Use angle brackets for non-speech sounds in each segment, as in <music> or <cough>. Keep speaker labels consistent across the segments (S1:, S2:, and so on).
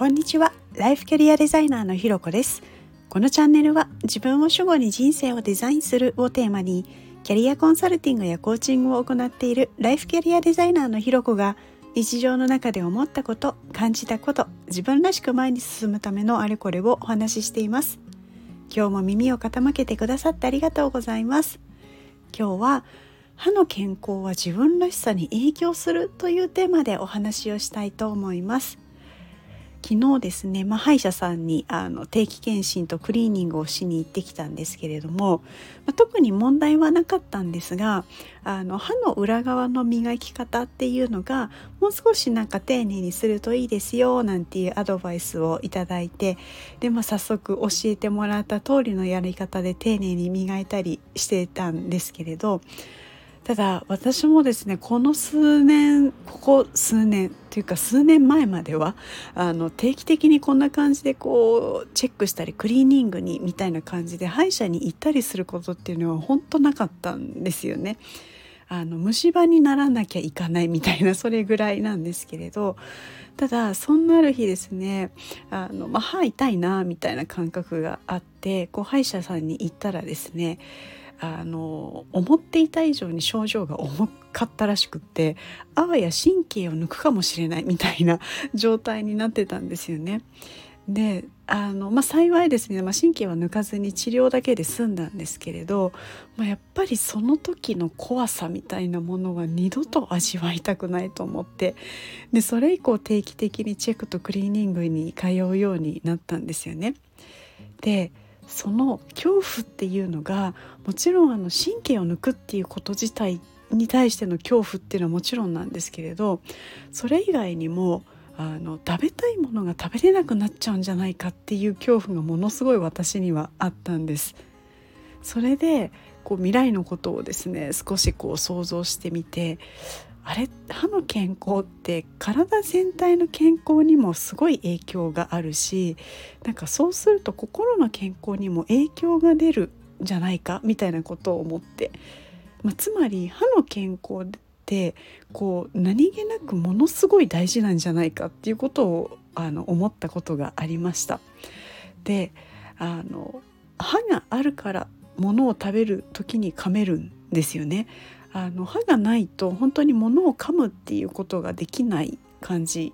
S1: こんにちは。ライフキャリアデザイナーのひろこです。このチャンネルは自分を主語に人生をデザインするをテーマにキャリアコンサルティングやコーチングを行っているライフキャリアデザイナーのひろこが日常の中で思ったこと感じたこと自分らしく前に進むためのあれこれをお話ししています。今日も耳を傾けてくださってありがとうございます。今日は歯の健康は自分らしさに影響するというテーマでお話をしたいと思います。昨日ですね、まあ、歯医者さんにあの定期検診とクリーニングをしに行ってきたんですけれども、まあ、特に問題はなかったんですがあの歯の裏側の磨き方っていうのがもう少しなんか丁寧にするといいですよなんていうアドバイスをいただいてで、まあ、早速教えてもらった通りのやり方で丁寧に磨いたりしてたんですけれどただ私もですねこの数年ここ数年というか数年前まではあの定期的にこんな感じでこうチェックしたりクリーニングにみたいな感じで歯医者に行ったりすることっていうのは本当なかったんですよね。あの虫歯にならなきゃいかないみたいなそれぐらいなんですけれどただそんなある日ですねあの、まあ、歯痛いなみたいな感覚があってこう歯医者さんに行ったらですねあの思っていた以上に症状が重かったらしくってあわや神経を抜くかもしれないみたいな <laughs> 状態になってたんですよね。であの、まあ、幸いですね、まあ、神経は抜かずに治療だけで済んだんですけれど、まあ、やっぱりその時の怖さみたいなものは二度と味わいたくないと思ってでそれ以降定期的にチェックとクリーニングに通うようになったんですよね。でその恐怖っていうのがもちろんあの神経を抜くっていうこと自体に対しての恐怖っていうのはもちろんなんですけれどそれ以外にもあの食べたいものが食べれなくなっちゃうんじゃないかっていう恐怖がものすごい私にはあったんです。それでこう未来のことをですね少しこう想像してみてあれ歯の健康って体全体の健康にもすごい影響があるしなんかそうすると心の健康にも影響が出るんじゃないかみたいなことを思って、まあ、つまり歯の健康ってこう何気なくものすごい大事なんじゃないかっていうことをあの思ったことがありました。であの歯があるからものを食べる時に噛めるんですよね。あの歯がないと本当に物を噛むっていうことができない感じ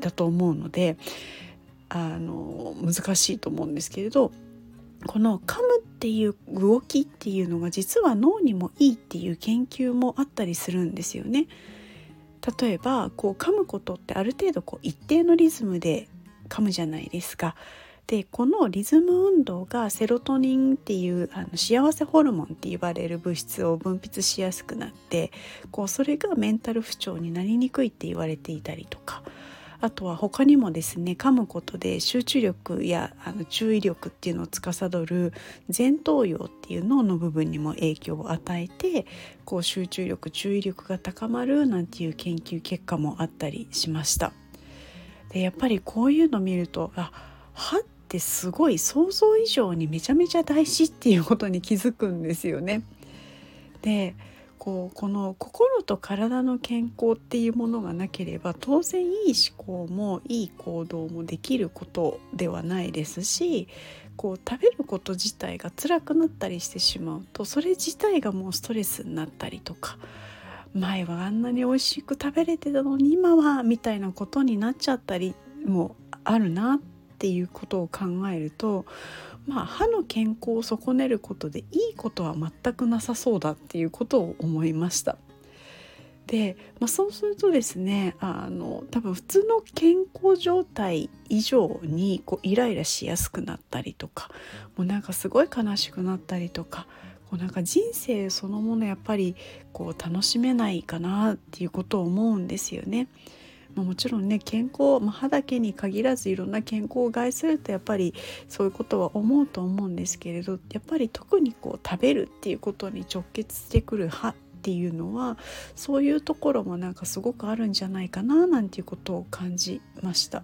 S1: だと思うのであの難しいと思うんですけれどこの噛むっていう動きっていうのが実は脳にもいいっていう研究もあったりするんですよね。例えばこう噛むことってある程度こう一定のリズムで噛むじゃないですか。でこのリズム運動がセロトニンっていうあの幸せホルモンって言われる物質を分泌しやすくなってこうそれがメンタル不調になりにくいって言われていたりとかあとは他にもですね噛むことで集中力やあの注意力っていうのを司る前頭葉っていう脳の部分にも影響を与えてこう集中力注意力が高まるなんていう研究結果もあったりしました。でやっぱりこういうの見るとあ歯っってすごい想像以上にめちゃめちゃ大事っていうことに気づくんですよね。でこうこの心と体の健康っていうものがなければ当然いい思考もいい行動もできることではないですしこう食べること自体が辛くなったりしてしまうとそれ自体がもうストレスになったりとか前はあんなに美味しく食べれてたのに今はみたいなことになっちゃったりもあるなっっていうことを考えるとまあ歯の健康を損ねることでいいことは全くなさそうだっていうことを思いました。で、まあ、そうするとですねあの多分普通の健康状態以上にこうイライラしやすくなったりとかもうなんかすごい悲しくなったりとかこうなんか人生そのものやっぱりこう楽しめないかなっていうことを思うんですよね。まあ、もちろんね健康、まあ、歯だけに限らずいろんな健康を害するとやっぱりそういうことは思うと思うんですけれどやっぱり特にこう食べるっていうことに直結してくる歯っていうのはそういうところもなんかすごくあるんじゃないかななんていうことを感じました。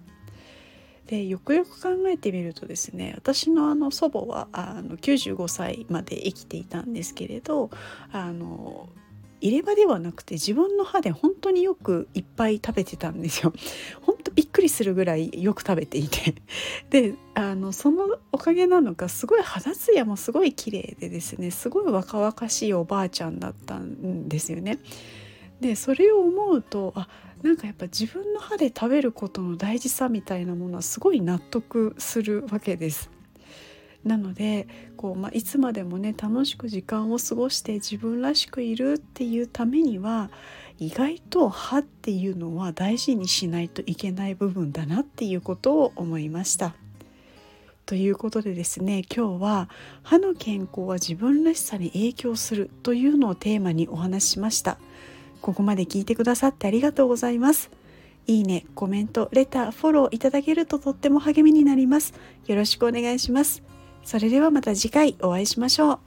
S1: でよくよく考えてみるとですね私のあの祖母はあの95歳まで生きていたんですけれどあの入れ歯ではなくて自分の歯で本当によくいっぱい食べてたんですよ。<laughs> 本当びっくりするぐらいよく食べていて <laughs> であのそのおかげなのかすごい肌ツヤもすごい綺麗でですねすごい若々しいおばあちゃんだったんですよね。でそれを思うとあなんかやっぱ自分の歯で食べることの大事さみたいなものはすごい納得するわけです。なのでこう、まあ、いつまでもね楽しく時間を過ごして自分らしくいるっていうためには意外と歯っていうのは大事にしないといけない部分だなっていうことを思いました。ということでですね今日は歯の健康は自分らしさに影響するというのをテーマにお話ししました。ここまで聞いてくださってありがとうございます。いいね、コメント、レター、フォローいただけるととっても励みになります。よろしくお願いします。それではまた次回お会いしましょう。